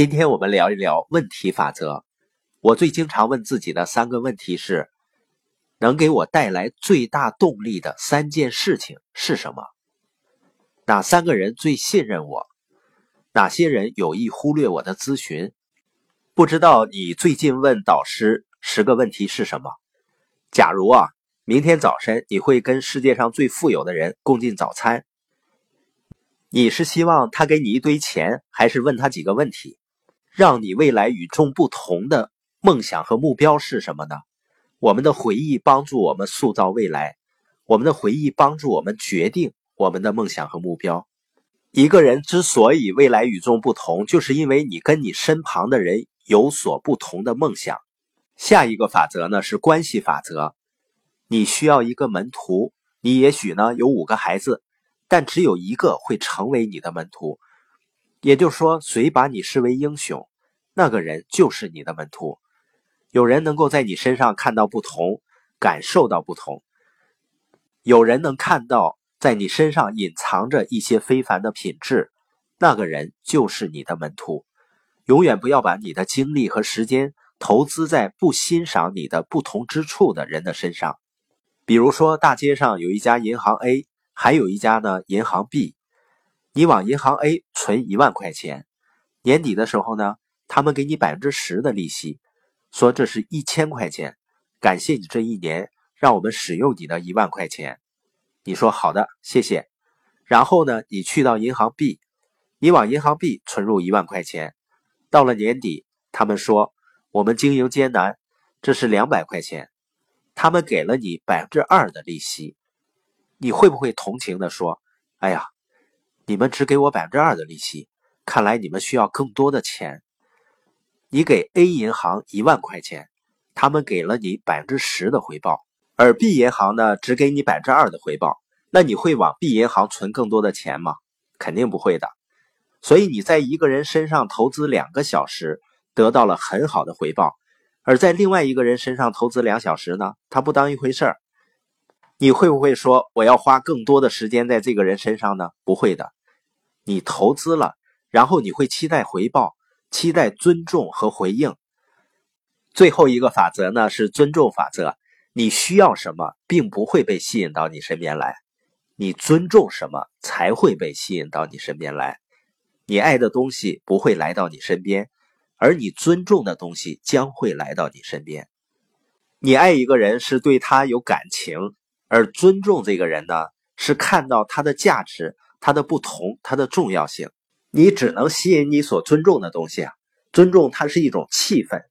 今天我们聊一聊问题法则。我最经常问自己的三个问题是：能给我带来最大动力的三件事情是什么？哪三个人最信任我？哪些人有意忽略我的咨询？不知道你最近问导师十个问题是什么？假如啊，明天早晨你会跟世界上最富有的人共进早餐，你是希望他给你一堆钱，还是问他几个问题？让你未来与众不同的梦想和目标是什么呢？我们的回忆帮助我们塑造未来，我们的回忆帮助我们决定我们的梦想和目标。一个人之所以未来与众不同，就是因为你跟你身旁的人有所不同的梦想。下一个法则呢是关系法则。你需要一个门徒，你也许呢有五个孩子，但只有一个会成为你的门徒。也就是说，谁把你视为英雄，那个人就是你的门徒。有人能够在你身上看到不同，感受到不同；有人能看到在你身上隐藏着一些非凡的品质，那个人就是你的门徒。永远不要把你的精力和时间投资在不欣赏你的不同之处的人的身上。比如说，大街上有一家银行 A，还有一家呢银行 B。你往银行 A 存一万块钱，年底的时候呢，他们给你百分之十的利息，说这是一千块钱，感谢你这一年让我们使用你的一万块钱。你说好的，谢谢。然后呢，你去到银行 B，你往银行 B 存入一万块钱，到了年底，他们说我们经营艰难，这是两百块钱，他们给了你百分之二的利息，你会不会同情的说，哎呀？你们只给我百分之二的利息，看来你们需要更多的钱。你给 A 银行一万块钱，他们给了你百分之十的回报，而 B 银行呢只给你百分之二的回报。那你会往 B 银行存更多的钱吗？肯定不会的。所以你在一个人身上投资两个小时，得到了很好的回报，而在另外一个人身上投资两小时呢，他不当一回事儿。你会不会说我要花更多的时间在这个人身上呢？不会的。你投资了，然后你会期待回报，期待尊重和回应。最后一个法则呢是尊重法则。你需要什么，并不会被吸引到你身边来；你尊重什么，才会被吸引到你身边来。你爱的东西不会来到你身边，而你尊重的东西将会来到你身边。你爱一个人是对他有感情，而尊重这个人呢，是看到他的价值。它的不同，它的重要性，你只能吸引你所尊重的东西啊。尊重它是一种气氛，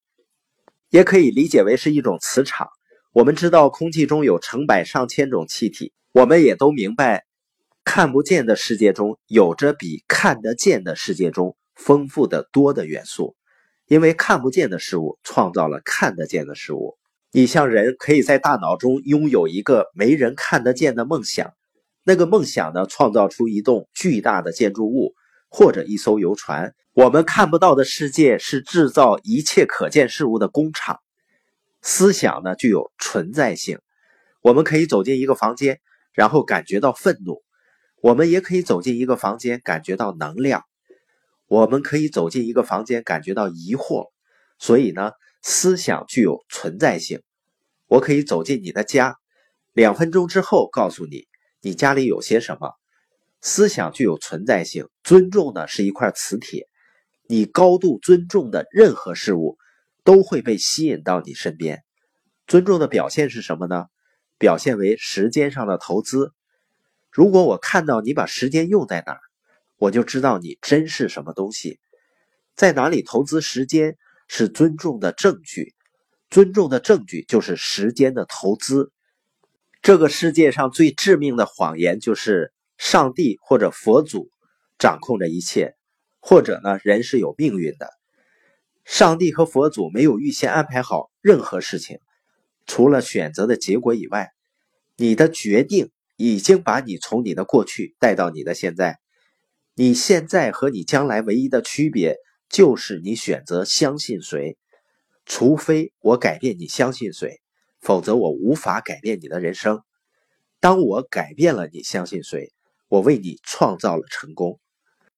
也可以理解为是一种磁场。我们知道空气中有成百上千种气体，我们也都明白，看不见的世界中有着比看得见的世界中丰富的多的元素，因为看不见的事物创造了看得见的事物。你像人可以在大脑中拥有一个没人看得见的梦想。那个梦想呢？创造出一栋巨大的建筑物，或者一艘游船。我们看不到的世界是制造一切可见事物的工厂。思想呢，具有存在性。我们可以走进一个房间，然后感觉到愤怒；我们也可以走进一个房间，感觉到能量；我们可以走进一个房间，感觉到疑惑。所以呢，思想具有存在性。我可以走进你的家，两分钟之后告诉你。你家里有些什么？思想具有存在性。尊重呢是一块磁铁，你高度尊重的任何事物都会被吸引到你身边。尊重的表现是什么呢？表现为时间上的投资。如果我看到你把时间用在哪儿，我就知道你珍视什么东西。在哪里投资时间是尊重的证据。尊重的证据就是时间的投资。这个世界上最致命的谎言就是上帝或者佛祖掌控着一切，或者呢，人是有命运的。上帝和佛祖没有预先安排好任何事情，除了选择的结果以外，你的决定已经把你从你的过去带到你的现在。你现在和你将来唯一的区别就是你选择相信谁，除非我改变你相信谁。否则，我无法改变你的人生。当我改变了你相信谁，我为你创造了成功。